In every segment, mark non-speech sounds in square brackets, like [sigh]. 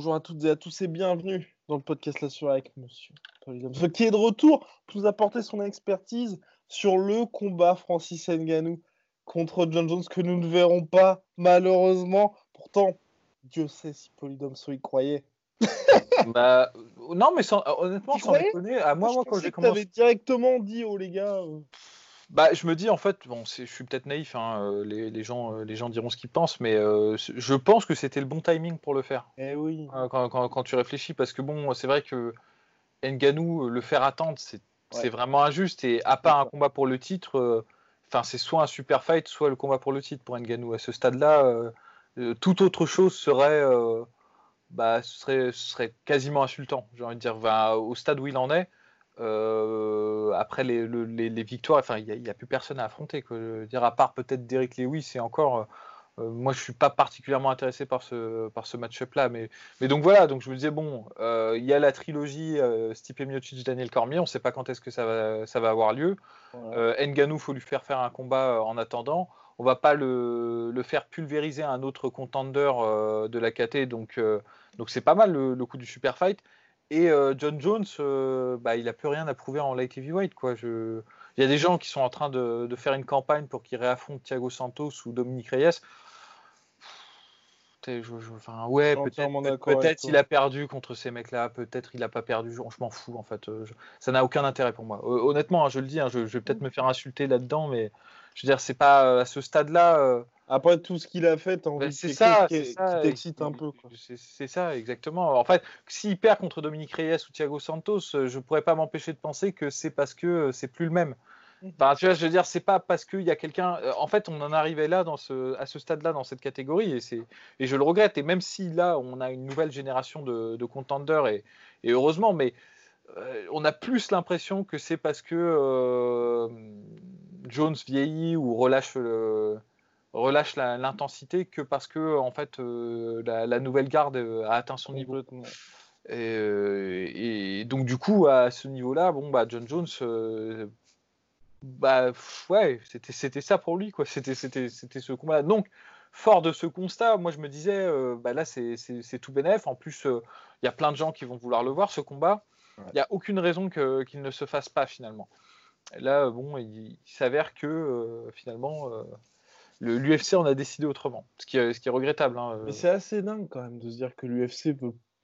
Bonjour à toutes et à tous et bienvenue dans le podcast La Soirée avec Monsieur Ce [laughs] qui est de retour pour nous apporter son expertise sur le combat Francis Ngannou contre John Jones que nous ne verrons pas malheureusement. Pourtant, Dieu sait si Polydomso y croyait. [laughs] bah, non, mais sans, honnêtement, sans déconner, à moi, moi, quand j'ai commencé. directement dit, oh les gars. Euh. Bah, je me dis en fait, bon, je suis peut-être naïf, hein, euh, les, les, gens, euh, les gens diront ce qu'ils pensent, mais euh, je pense que c'était le bon timing pour le faire. Eh oui. Quand, quand, quand, tu réfléchis, parce que bon, c'est vrai que Nganou, le faire attendre, c'est vraiment injuste. Et à part un combat pour le titre, enfin, c'est soit un super fight, soit le combat pour le titre pour Nganou. À ce stade-là, toute autre chose serait, bah, ce serait, ce serait quasiment insultant. J'ai envie de dire, au stade où il en est. Euh, après les, les, victoires, enfin, il n'y a, plus personne à affronter. Que, dire, à part peut-être Derek Lewis, c'est encore. Euh, euh, moi, je suis pas particulièrement intéressé par ce, par ce match-up-là. Mais, mais donc voilà, donc je me disais, bon, il y a la trilogie Stipe Miocic, Daniel Cormier, on ne sait pas quand est-ce que ça va, ça va avoir lieu. Ouais. Nganou, faut lui faire faire un combat en attendant. On va pas le, le faire pulvériser à un autre contender de la KT, donc donc c'est pas mal le, le, coup du super fight. Et euh, John Jones, euh, bah, il n'a plus rien à prouver en light heavyweight. Quoi. Il y a des gens qui sont en train de, de faire une campagne pour qu'il réaffronte Thiago Santos ou Dominique Reyes. Je, je, enfin, ouais, peut-être peut il a perdu contre ces mecs-là, peut-être il n'a pas perdu. Je, m'en fous en fait. Euh, ça n'a aucun intérêt pour moi. Honnêtement, hein, je le dis, hein, je, vais peut-être me faire insulter là-dedans, mais je veux dire, c'est pas à ce stade-là. Après tout ce qu'il a fait, t'as envie c'est ça, qui, t'excite un peu. C'est ça, exactement. En fait, s'il perd contre Dominique Reyes ou Thiago Santos, euh, je pourrais pas m'empêcher de penser que c'est parce que euh, c'est plus le même. Enfin, tu vois, je veux dire, c'est pas parce qu'il y a quelqu'un. Euh, en fait, on en arrivait là, dans ce, à ce stade-là, dans cette catégorie, et, c'est, et je le regrette. Et même si là, on a une nouvelle génération de, de contenders, et, et, heureusement, mais on a plus l'impression que c'est parce que Jones vieillit ou relâche le relâche l'intensité que parce que en fait euh, la, nouvelle garde euh, a atteint son niveau. Euh, et, donc du coup à ce niveau-là, bon bah John Jones, bah ouais, c'était c'était ça pour lui quoi. C'était c'était c'était ce combat. -là. Donc fort de ce constat, moi je me disais, bah là c'est tout bénef. En plus, il y a plein de gens qui vont vouloir le voir ce combat. Il n'y a aucune raison qu'il ne se fasse pas finalement. là, bon, il, s'avère que finalement, l'UFC en a décidé autrement, ce qui est, ce qui est regrettable. Hein, euh. Mais c'est assez dingue quand même de se dire que l'UFC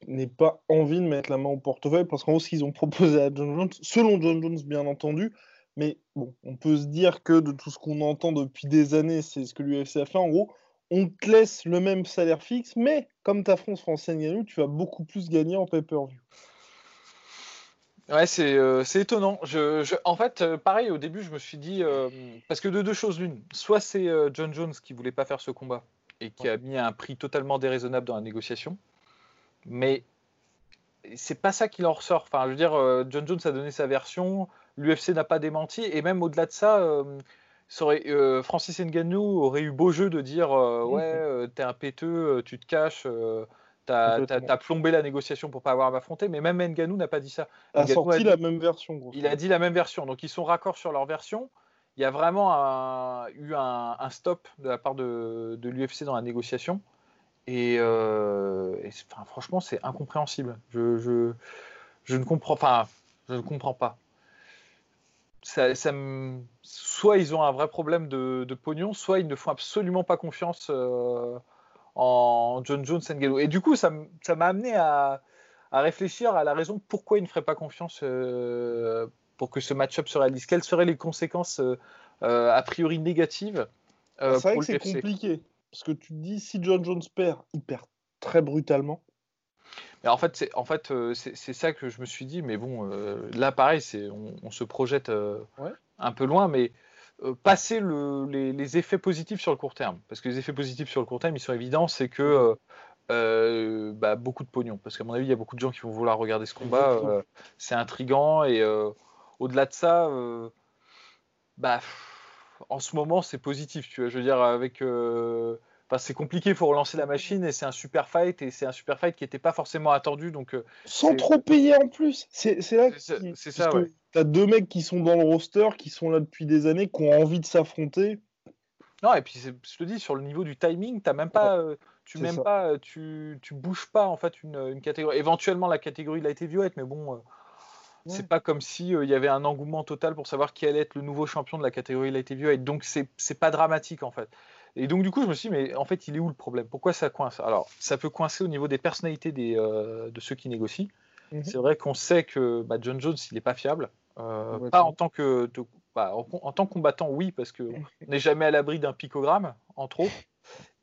n'ait pas envie de mettre la main au portefeuille parce qu'en gros, ce qu'ils ont proposé à John Jones, selon John Jones bien entendu, mais bon, on peut se dire que de tout ce qu'on entend depuis des années, c'est ce que l'UFC a fait. En gros, on te laisse le même salaire fixe, mais comme ta France française gagne, tu vas beaucoup plus gagner en pay-per-view. Ouais, c'est euh, étonnant. Je, je, en fait, euh, pareil, au début, je me suis dit, euh, parce que de deux choses l'une, soit c'est John Jones qui voulait pas faire ce combat et qui a mis un prix totalement déraisonnable dans la négociation, mais c'est pas ça qui en ressort. Enfin, je veux dire, John Jones a donné sa version, l'UFC n'a pas démenti, et même au-delà de ça, ça aurait, Francis Ngannou aurait eu beau jeu de dire, ouais, t'es un péteux, tu te caches. T'as as, plombé la négociation pour pas avoir à m'affronter, mais même Nganou n'a pas dit ça. Il a sorti la même version. Gros. Il a dit la même version, donc ils sont raccords sur leur version. Il y a vraiment eu un, stop de la part de, l'UFC dans la négociation, et, euh, enfin, franchement c'est incompréhensible. Je, je, je, ne comprends, enfin, je ne comprends pas. Ça, ça soit ils ont un vrai problème de, de, pognon, soit ils ne font absolument pas confiance en John Jones Ngannou. Et du coup, ça m'a amené à, à, réfléchir à la raison pourquoi ils ne feraient pas confiance pour que ce match-up se réalise. Quelles seraient les conséquences a priori négatives C'est vrai que c'est compliqué. Parce que tu te dis, si John Jones perd, il perd très brutalement. Mais en fait, c'est en fait, c'est ça que je me suis dit. Mais bon, là, pareil, c'est on, se projette un peu loin, mais passer le, les, effets positifs sur le court terme. Parce que les effets positifs sur le court terme, ils sont évidents. C'est que bah, beaucoup de pognon. Parce qu'à mon avis, il y a beaucoup de gens qui vont vouloir regarder ce combat. c'est intrigant et au-delà de ça, bah, en ce moment, c'est positif. Tu vois, je veux dire, avec c'est compliqué, il faut relancer la machine et c'est un super fight et c'est un super fight qui n'était pas forcément attendu. Donc, euh, Sans trop payer en plus. C'est là que c'est ça. Ouais. Tu as deux mecs qui sont dans le roster, qui sont là depuis des années, qui ont envie de s'affronter. Non, et puis je te dis, sur le niveau du timing, as même pas, euh, tu même pas, euh, tu, tu bouges pas en fait une, une, catégorie. Éventuellement, la catégorie de la violette, mais bon. C'est pas comme si il y avait un engouement total pour savoir qui allait être le nouveau champion de la catégorie light heavyweight. Donc c'est pas dramatique en fait. Et donc, du coup, je me suis dit, mais en fait, il est où le problème? Pourquoi ça coince? Alors, ça peut coincer au niveau des personnalités des, euh, de ceux qui négocient. Mhm. C'est vrai qu'on sait que bah, John Jones, il n'est pas fiable. Euh, pas en tant que, bah, en, tant que combattant, oui, parce qu'on n'est jamais à l'abri d'un picogramme, en trop.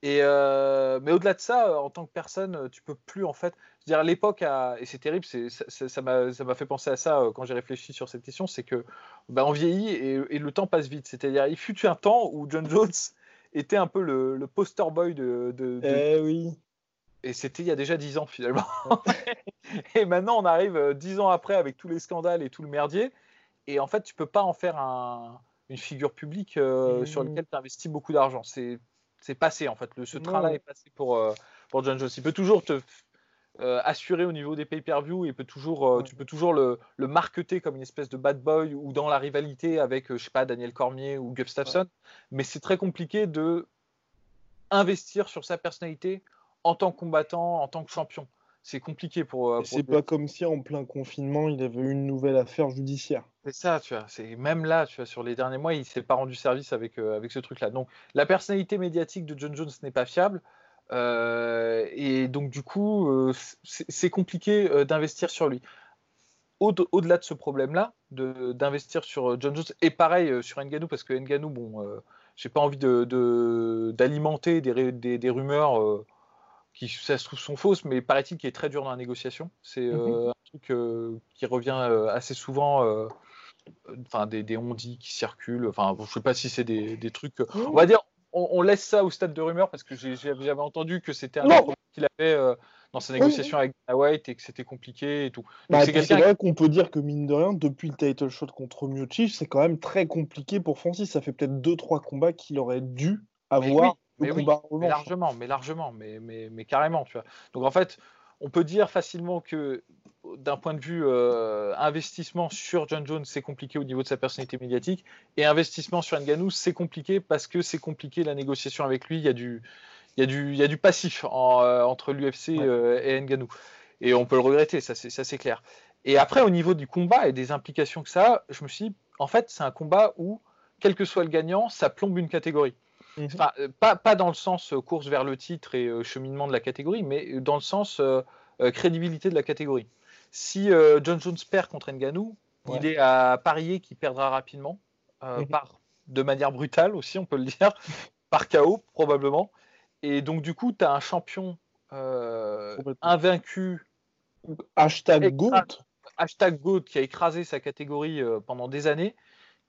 Et euh, mais au-delà de ça, en tant que personne, tu peux plus en fait. dire à l'époque, et c'est terrible, ça m'a fait penser à ça quand j'ai réfléchi sur cette question, c'est que bah, on vieillit et, et, le temps passe vite. C'est-à-dire, il fut un temps où John Jones était un peu le, poster boy de. Eh oui. Et c'était il y a déjà dix ans finalement. [laughs] et maintenant, on arrive euh, dix ans après avec tous les scandales et tout le merdier. Et en fait, tu peux pas en faire une figure publique euh, sur mmh. laquelle tu investis beaucoup d'argent. C'est passé en fait. Le, ce train-là est passé pour, euh, pour John Jones. Il peut toujours te euh, assuré au niveau des pay-per-view et peut toujours, euh, tu peux toujours le, le, marketer comme une espèce de bad boy ou dans la rivalité avec, euh, je sais pas, Daniel Cormier ou Gustafsson. Mais c'est très compliqué de investir sur sa personnalité en tant que combattant, en tant que champion. C'est compliqué pour. c'est pas comme si en plein confinement il avait une nouvelle affaire judiciaire. C'est ça, tu vois. C'est même là, tu vois, sur les derniers mois, il s'est pas rendu service avec avec ce truc-là. Donc la personnalité médiatique de John Jones n'est pas fiable. Euh, et donc, du coup, euh, c'est compliqué euh, d'investir sur lui. Au-delà de ce problème-là, d'investir sur John Jones, et pareil sur Nganou, parce que Nganou, bon, j'ai pas envie d'alimenter de, des, des, rumeurs qui, ça se trouve, sont fausses, mais paraît-il qu'il est très dur dans la négociation. C'est mhm. un truc qui revient assez souvent enfin des, des on-dit qui circulent. Enfin, je sais pas si c'est des, des, trucs. On va dire, on, laisse ça au stade de rumeur parce que j'avais entendu que c'était un qu'il avait euh, dans sa négociation avec White et que c'était compliqué et tout. Bah, c'est vrai qu'on peut dire que mine de rien, depuis le title shot contre Miocic, c'est quand même très compliqué pour Francis. Ça fait peut-être 2-3 combats qu'il aurait dû avoir. Mais oui, mais, largement, mais largement, mais, mais, mais carrément, tu vois. Donc en fait, on peut dire facilement que d'un point de vue euh, investissement sur John Jones, c'est compliqué au niveau de sa personnalité médiatique. Et investissement sur Nganou, c'est compliqué parce que c'est compliqué la négociation avec lui. Il y a du, il y a du, il y a du passif euh, entre l'UFC euh, et Nganou. Et on peut le regretter, ça c'est clair. Et après, au niveau du combat et des implications que ça a, je me suis dit, en fait, c'est un combat où, quel que soit le gagnant, ça plombe une catégorie. Mhm. pas, pas, dans le sens course vers le titre et cheminement de la catégorie, mais dans le sens crédibilité de la catégorie. Si euh, John Jones perd contre Nganou, il est à parier qu'il perdra rapidement, euh, mhm. par, de manière brutale aussi, on peut le dire, [laughs] par KO probablement. Et donc du coup, tu as un champion euh, invaincu. Hashtag GOAT. Hashtag GOAT qui a écrasé sa catégorie pendant des années,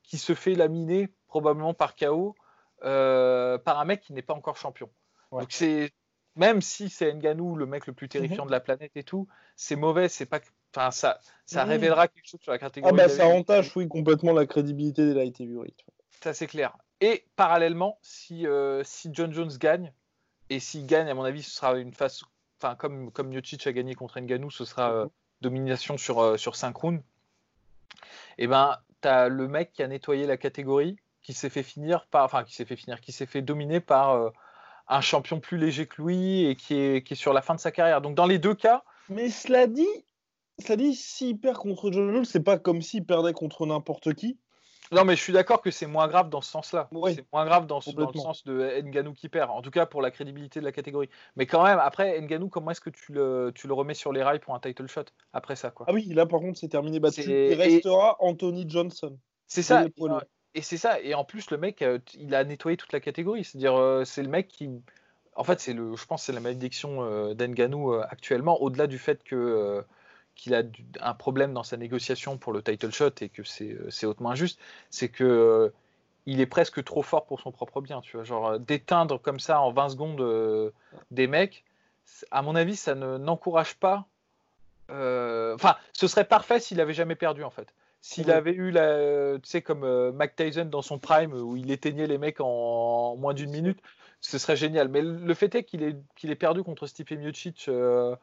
qui se fait laminer probablement par KO par un mec qui n'est pas encore champion. Donc c'est même si c'est Nganou, le mec le plus terrifiant mhm. de la planète et tout, c'est mauvais, c'est pas. Enfin, ça, ça révélera quelque chose sur la catégorie. Ah bah ça entache, oui, complètement la crédibilité des light heavyweight. Ça c'est clair. Et parallèlement, si, euh, si John Jones gagne, et s'il gagne, à mon avis, ce sera une phase, enfin comme comme Miocic a gagné contre Nganou, ce sera euh, domination sur euh, sur 5 rounds. Et eh ben, t'as le mec qui a nettoyé la catégorie, qui s'est fait finir par, enfin qui s'est fait finir, qui s'est fait dominer par un champion plus léger que lui et qui est, qui est sur la fin de sa carrière. Donc dans les deux cas. Mais cela dit, cela dit, s'il perd contre John Jones, c'est pas comme s'il perdait contre n'importe qui. Non, mais je suis d'accord que c'est moins grave dans ce sens-là. Oui. C'est moins grave dans, ce- dans le sens de Nganou qui perd, en tout cas pour la crédibilité de la catégorie. Mais quand même, après, Nganou, comment est-ce que tu le, tu le remets sur les rails pour un title shot après ça quoi? Ah oui, là par contre c'est terminé. Bah, tu- il restera Anthony Johnson. C'est ça. Et c'est ça. Et en plus, le mec, euh, il a nettoyé toute la catégorie. C'est-à-dire, euh, c'est le mec qui. En fait, c'est le. Je pense, que c'est la malédiction euh, d'Nganou euh, actuellement. Au-delà du fait que qu'il a un problème dans sa négociation pour le title shot et que c'est c'est hautement injuste, c'est que il est presque trop fort pour son propre bien. Tu vois, genre d'éteindre comme ça en 20 secondes des mecs. À mon avis, ça ne n'encourage pas. Enfin, ce serait parfait s'il avait jamais perdu en fait. S'il avait eu la, tu sais, comme euh, Mac Tyson dans son prime où il éteignait les mecs en moins d'une minute, ce serait génial. Mais le fait est qu'il ait perdu contre Stipe Miocic euh,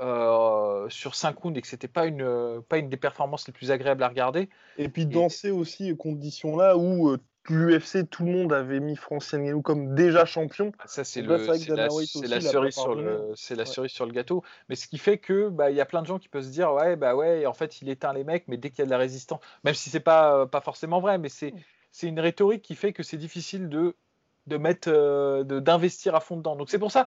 euh, sur 5 rounds et que c'était pas une, euh, pas une des performances les plus agréables à regarder. Et puis dans ces aussi conditions là où euh, l'UFC tout le monde avait mis Francis Ngannou comme déjà champion. Ça, c'est là, c'est la, c'est cerise sur pardonné. le, c'est la Ouais. cerise sur le gâteau. Mais ce qui fait que bah, il y a plein de gens qui peuvent se dire ouais bah ouais en fait il éteint les mecs mais dès qu'il y a de la résistance même si c'est pas euh, pas forcément vrai mais c'est c'est une rhétorique qui fait que c'est difficile de de mettre euh, de d'investir à fond dedans. Donc c'est pour ça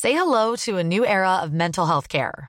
Say hello to a new era of mental health care.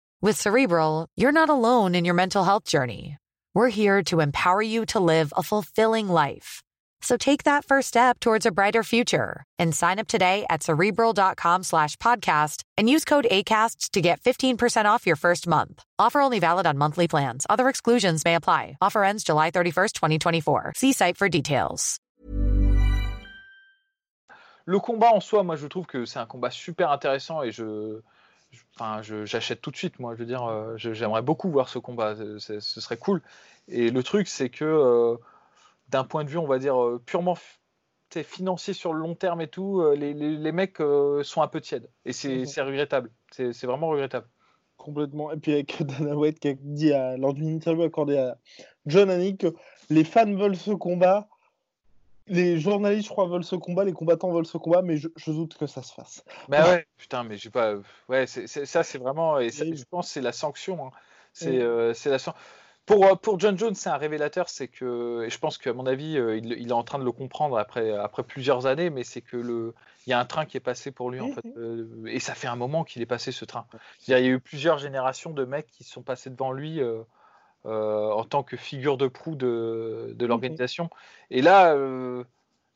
With Cerebral, you're not alone in your mental health journey. We're here to empower you to live a fulfilling life. So take that first step towards a brighter future and sign up today at cerebral.com slash podcast and use code ACAST to get 15% off your first month. Offer only valid on monthly plans. Other exclusions may apply. Offer ends July 31st, 2024. See site for details. le combat en soi, moi je trouve que c'est un combat super intéressant et je- enfin, j'achète tout de suite. Moi, je veux dire, euh, j'aimerais beaucoup voir ce combat. Ce serait cool. Et le truc, c'est que euh, d'un point de vue, on va dire euh, purement financier sur le long terme et tout, les, les- les mecs sont un peu tièdes. Et c'est Mhm. regrettable. C'est c'est vraiment regrettable. Complètement. Et puis avec [laughs] Dana White qui a dit à- lors d'une interview accordée à John Hannick que les fans veulent ce combat, les journalistes, je crois, veulent ce combat, les combattants veulent ce combat, mais je, je doute que ça se fasse. Bah ouais, putain, mais j'ai pas. Ouais, c'est- ça, c'est vraiment. Et ça, je pense que c'est la sanction. hein. C'est Mm. euh, la san- Pour, euh, pour John Jones, c'est un révélateur. C'est que. Et je pense qu'à mon avis, euh, il, il est en train de le comprendre après, après plusieurs années, mais c'est que le. Il y a un train qui est passé pour lui, en fait. euh, et ça fait un moment qu'il est passé ce train. Il y a eu plusieurs générations de mecs qui sont passés devant lui. euh, en tant que figure de proue de, de l'organisation. Et là, euh,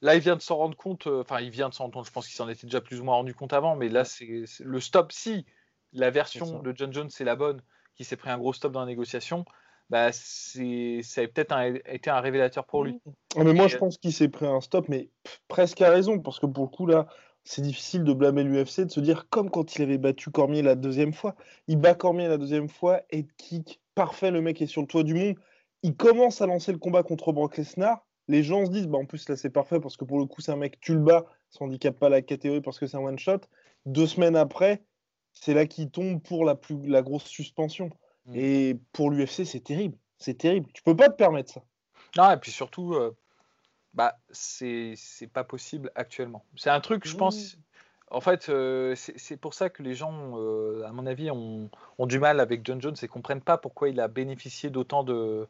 là, il vient de s'en rendre compte. euh, Enfin, il vient de s'en rendre compte. Je pense qu'il s'en était déjà plus ou moins rendu compte avant. Mais là, c'est le stop. Si la version de John Jones c'est la bonne, qui s'est pris un gros stop dans la négociation, bah, c'est ça a peut-être un- été un révélateur pour lui. Ah, mais moi, Et, je euh, pense qu'il s'est pris un stop, mais presque à raison, parce que pour le coup, là, c'est difficile de blâmer l'UFC, de se dire comme quand il avait battu Cormier la deuxième fois. Il bat Cormier la deuxième fois, head kick, parfait, le mec est sur le toit du monde. Il commence à lancer le combat contre Brock Lesnar. Les gens se disent, bah en plus là c'est parfait parce que pour le coup c'est un mec, tu le bats, ça handicape pas la catégorie parce que c'est un one shot. Deux semaines après, c'est là qu'il tombe pour la plus la grosse suspension. Mm. Et pour l'UFC c'est terrible, c'est terrible. Tu peux pas te permettre ça. Non, et puis surtout, euh, bah, c'est pas possible actuellement. C'est un truc, je Mmh. En fait, euh, c'est pour ça que les gens, euh, à mon avis, ont, ont du mal avec John Jones et comprennent pas pourquoi il a bénéficié d'autant de.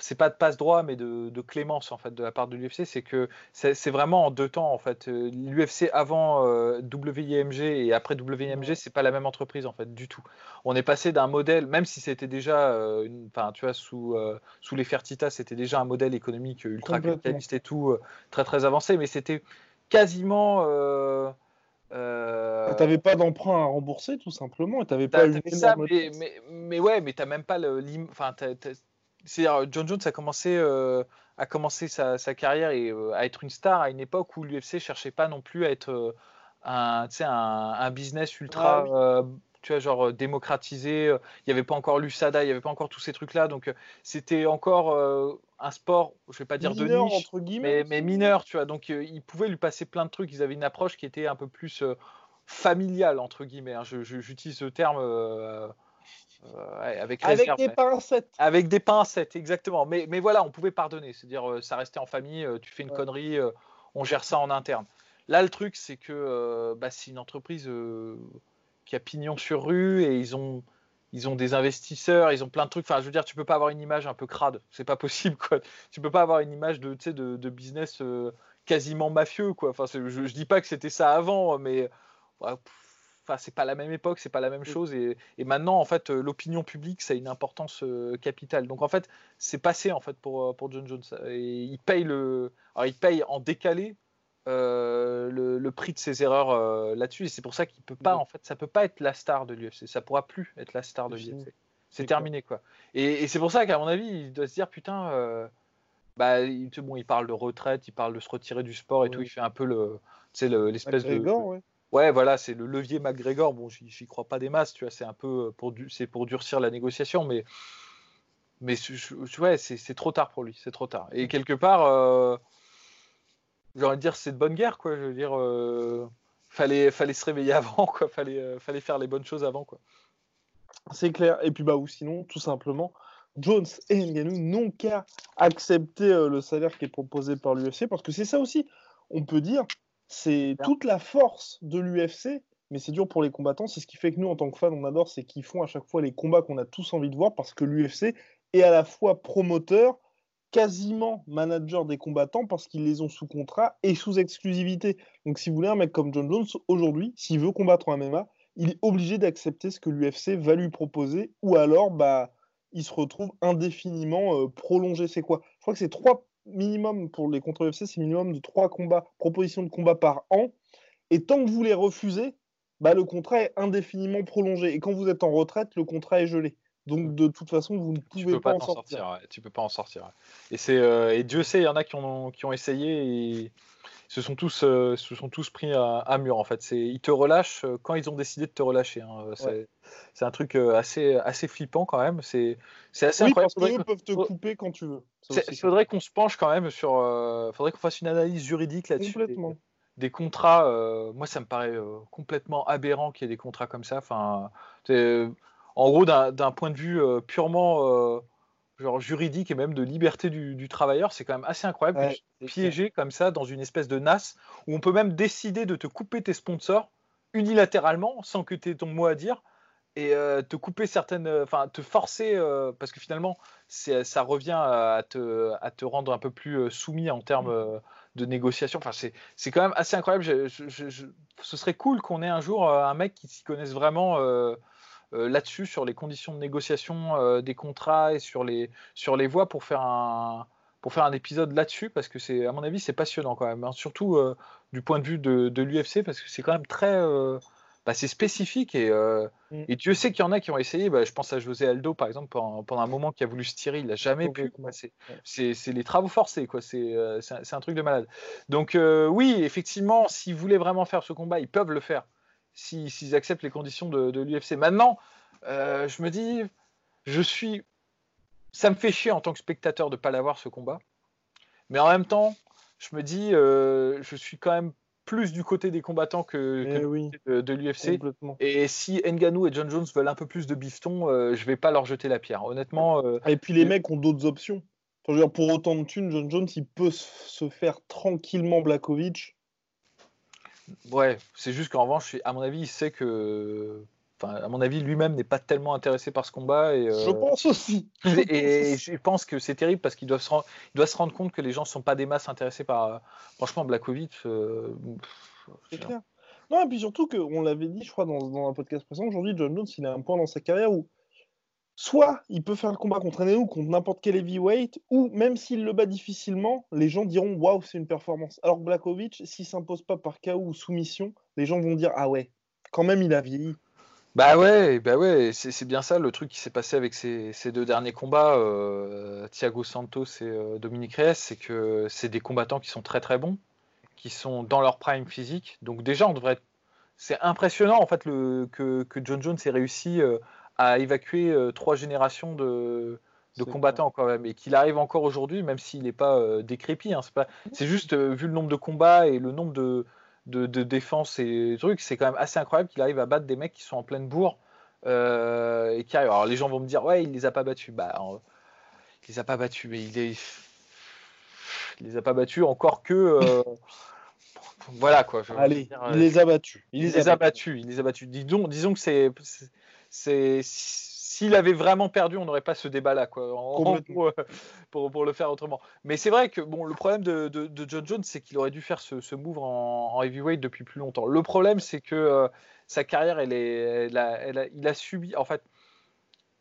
C'est pas de passe droit, mais de, de clémence en fait de la part de l'UFC. C'est que c'est vraiment en deux temps en fait. L'UFC avant euh, WIMG et après WIMG, c'est pas la même entreprise en fait du tout. On est passé d'un modèle, même si c'était déjà, euh, enfin tu vois, sous euh, sous les Fertitas, c'était déjà un modèle économique ultra capitaliste et tout, euh, très très avancé, mais c'était quasiment. Euh, T'avais pas d'emprunt à rembourser tout simplement, et t'avais pas une ça, mais, mais, mais ouais, mais t'as même pas le. Enfin, c'est-à-dire, John Jones a commencé, euh, a commencé sa, sa carrière et euh, à être une star à une époque où l'UFC cherchait pas non plus à être un, un, un business ultra Ah oui. Euh, tu vois, genre démocratisé. Il n'y avait pas encore l'USADA, il n'y avait pas encore tous ces trucs-là. Donc, c'était encore un sport, je vais pas dire de niche, entre guillemets, mais, mineur, tu vois. Donc, ils pouvaient lui passer plein de trucs. Ils avaient une approche qui était un peu plus familiale, entre guillemets. Hein. J'utilise ce terme. avec, avec des pincettes. Avec des pincettes, exactement. Mais, mais voilà, on pouvait pardonner. C'est-à-dire, ça restait en famille, tu fais une connerie, on gère ça en interne. Là, le truc, c'est que euh, bah, c'est une entreprise euh, qui a pignon sur rue et ils ont, ils ont des investisseurs, ils ont plein de trucs. Enfin, je veux dire, tu peux pas avoir une image un peu crade. C'est pas possible, quoi. Tu peux pas avoir une image de, de, de business euh, quasiment mafieux, quoi. Enfin, je, je dis pas que c'était ça avant, mais enfin, c'est pas la même époque, c'est pas la même chose. Et, et maintenant, en fait, l'opinion publique, ça a une importance capitale. Donc, en fait, c'est passé en fait pour, pour John Jones. Et il paye le, alors il paye en décalé euh, le, prix de ses erreurs euh, là-dessus. Et c'est pour ça qu'il peut pas, en fait, ça peut pas être la star de l'UFC. Ça pourra plus être la star de l'UFC. C'est terminé, quoi. Et, c'est pour ça qu'à mon avis, il doit se dire, putain, euh, bah, il, bon, il parle de retraite, il parle de se retirer du sport et tout. Il fait un peu le, l'espèce de. Ouais. ouais. voilà, c'est le levier McGregor. Bon, j'y crois pas des masses, tu vois. C'est un peu pour, c'est pour durcir la négociation, mais mais ouais, c'est trop tard pour lui, c'est trop tard. Et quelque part, j'ai envie de dire c'est de bonne guerre quoi. Je veux dire euh, fallait fallait se réveiller [laughs] avant quoi. Fallait euh, fallait faire les bonnes choses avant quoi. C'est clair. Et puis bah ou sinon tout simplement Jones et Ngannou n'ont qu'à accepter euh, le salaire qui est proposé par l'UFC parce que c'est ça aussi. On peut dire c'est toute la force de l'UFC mais c'est dur pour les combattants. C'est ce qui fait que nous en tant que fans on adore c'est qu'ils font à chaque fois les combats qu'on a tous envie de voir parce que l'UFC est à la fois promoteur quasiment manager des combattants parce qu'ils les ont sous contrat et sous exclusivité. Donc si vous voulez un mec comme John Jones, aujourd'hui, s'il veut combattre en MMA, il est obligé d'accepter ce que l'UFC va lui proposer ou alors bah, il se retrouve indéfiniment euh, prolongé. C'est quoi? Je crois que c'est trois minimum pour les contre UFC, c'est minimum de trois combats, propositions de combat par an. Et tant que vous les refusez, bah, le contrat est indéfiniment prolongé. Et quand vous êtes en retraite, le contrat est gelé. Donc de toute façon, vous ne pouvez pas, en sortir. Tu peux pas en sortir. Et c'est euh, et Dieu sait, il y en a qui ont, qui ont essayé et se sont tous euh, se sont tous pris à, mur en fait. C'est ils te relâchent euh, quand ils ont décidé de te relâcher. Hein. C'est un truc assez assez flippant quand même. C'est c'est assez oui, incroyable. Parce peuvent te couper quand tu veux. Il faudrait qu'on se penche quand même sur. Il faudrait qu'on fasse une analyse juridique là-dessus. Complètement. Des, contrats, moi ça me paraît complètement aberrant qu'il y ait des contrats comme ça. Enfin, en gros, d'un point de vue euh, purement euh, genre juridique et même de liberté du, travailleur, c'est quand même assez incroyable de de piéger comme ça dans une espèce de NAS où on peut même décider de te couper tes sponsors unilatéralement sans que tu aies ton mot à dire et euh, te couper certaines, enfin te forcer parce que finalement ça revient à te, à te rendre un peu plus soumis en termes mmh. de négociation. Enfin c'est quand même assez incroyable. ce serait cool qu'on ait un jour un mec qui s'y connaisse vraiment euh, là-dessus, sur les conditions de négociation euh, des contrats et sur les, sur les voies pour faire un, pour faire un épisode là-dessus, parce que c'est, à mon avis, c'est passionnant quand même, hein. surtout euh, du point de vue de, de l'UFC, parce que c'est quand même très. Bah, c'est spécifique et, mm. et, Dieu sait qu'il y en a qui ont essayé. Bah, je pense à José Aldo, par exemple, pendant, pendant un moment qui a voulu se tirer, il n'a jamais pu. C'est les travaux forcés, quoi. C'est un, un, truc de malade. Donc, oui, effectivement, s'ils voulaient vraiment faire ce combat, ils peuvent le faire s'ils acceptent les conditions de, l'UFC. Maintenant, euh, je me dis, je suis, ça me fait chier en tant que spectateur de ne pas l'avoir ce combat, mais en même temps, je me dis, euh, je suis quand même plus du côté des combattants que, eh de, l'UFC. Et si Nganou et John Jones veulent un peu plus de bifton, euh, je vais pas leur jeter la pierre. Honnêtement. et puis les mecs ont d'autres options. pour autant de thunes, John Jones, il peut se faire tranquillement Blakovic Ouais, c'est juste qu'en revanche, à mon avis, il sait que. Enfin, à mon avis, lui-même n'est pas tellement intéressé par ce combat. Et, Je pense aussi. et, je pense que c'est terrible parce qu'il doit, se doit se rendre compte que les gens ne sont pas des masses intéressés par. Franchement, Blakovic. Euh, c'est clair. Non, et puis surtout qu'on l'avait dit, je crois, dans, dans un podcast précédent, aujourd'hui, John Jones, il a un point dans sa carrière où soit il peut faire le combat contre ou contre n'importe quel heavyweight, ou même s'il le bat difficilement, les gens diront waouh, c'est une performance. Alors Blakovic, s'il s'impose pas par KO ou soumission, les gens vont dire ah ouais, quand même il a vieilli. Bah ouais, bah ouais, c'est bien ça le truc qui s'est passé avec ces, deux derniers combats, euh, Thiago Santos et euh, Dominique Reyes, c'est que c'est des combattants qui sont très très bons, qui sont dans leur prime physique. Donc déjà, on devrait c'est impressionnant en fait que, que, John Jones ait réussi à évacuer trois générations de, de combattants quand même et qu'il arrive encore aujourd'hui, même s'il n'est pas décrépit. Hein, c'est juste vu le nombre de combats et le nombre de, de, de défense et trucs, c'est quand même assez incroyable qu'il arrive à battre des mecs qui sont en pleine bourre et qui arrivent. Alors les gens vont me dire ouais il les a pas battus, bah il les a pas battus, mais il est il les a pas battus encore que. Euh, [laughs] voilà quoi. Allez, il les a battus. Il, les, a, battus. Il les a battus. Disons, disons que c'est, c'est, s'il avait vraiment perdu, on n'aurait pas ce débat-là, quoi. pour, pour, le faire autrement. Mais c'est vrai que bon, le problème de, de, John Jones, c'est qu'il aurait dû faire ce, ce move en, heavyweight depuis plus longtemps. Le problème, c'est que euh, sa carrière, elle est, elle il a subi, en fait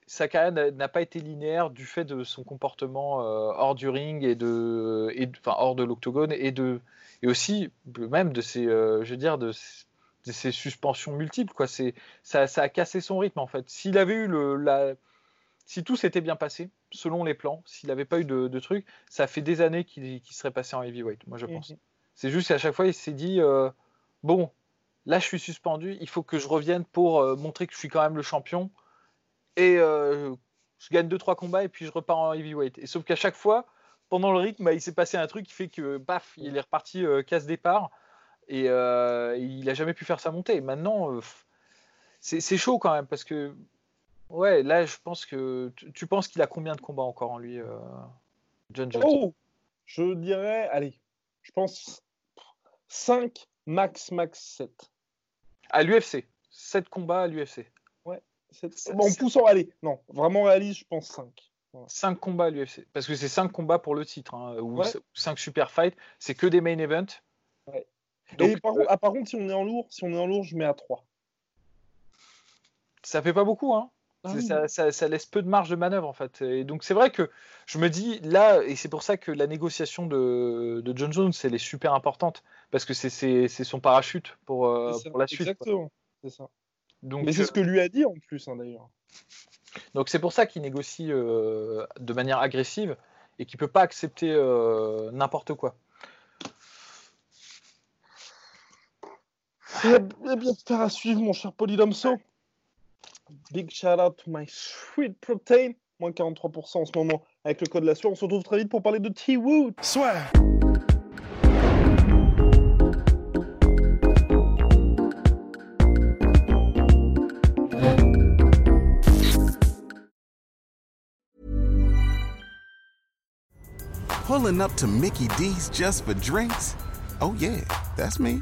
sa carrière n'a pas été linéaire du fait de son comportement euh, hors du ring et de, et, enfin hors de l'octogone et de et aussi même de ses, euh, je veux dire de, ses suspensions multiples quoi. C'est ça, ça, a cassé son rythme en fait. S'il avait eu le la, si tout s'était bien passé selon les plans, s'il n'avait pas eu de, de trucs, ça fait des années qu'il serait passé en heavyweight. Moi je pense. C'est juste qu'à chaque fois il s'est dit euh, bon là je suis suspendu, il faut que je revienne pour montrer que je suis quand même le champion et euh, je gagne 2-3 combats et puis je repars en heavyweight. Et sauf qu'à chaque fois, pendant le rythme, bah, il s'est passé un truc qui fait que paf, il est reparti euh, casse départ et euh, il a jamais pu faire sa montée. maintenant, c'est chaud quand même parce que ouais, là, je pense que tu, penses qu'il a combien de combats encore en lui, John Jones? Oh, je dirais, allez, je pense 5 max max 7. À l'UFC, 7 combats à l'UFC. En poussant, allez, non, vraiment réaliste, je pense 5. 5 combats à l'UFC. Parce que c'est 5 combats pour le titre, hein, ou 5 super fights. C'est que des main events. Donc, Et euh, ah, par, contre, si on est en lourd, si on est en lourd, je mets à 3. Ça fait pas beaucoup, hein. Ah ça, laisse peu de marge de manœuvre en fait. Et donc c'est vrai que je me dis là, et c'est pour ça que la négociation de, de John Jones, elle est super importante, parce que c'est son parachute pour, euh, pour la suite. Exactement, c'est ça. Mais c'est ce que lui a dit en plus, hein, d'ailleurs. Donc c'est pour ça qu'il négocie euh, de manière agressive et qu'il peut pas accepter euh, n'importe quoi. Eh bien, faire à suivre, mon cher Polydomso. Big shout out to my sweet protein. Moins 43% en ce moment avec le code de la sueur. On se retrouve très vite pour parler de T-Wood. Soit. Pulling up to Mickey D's just for drinks? Oh, yeah, that's me.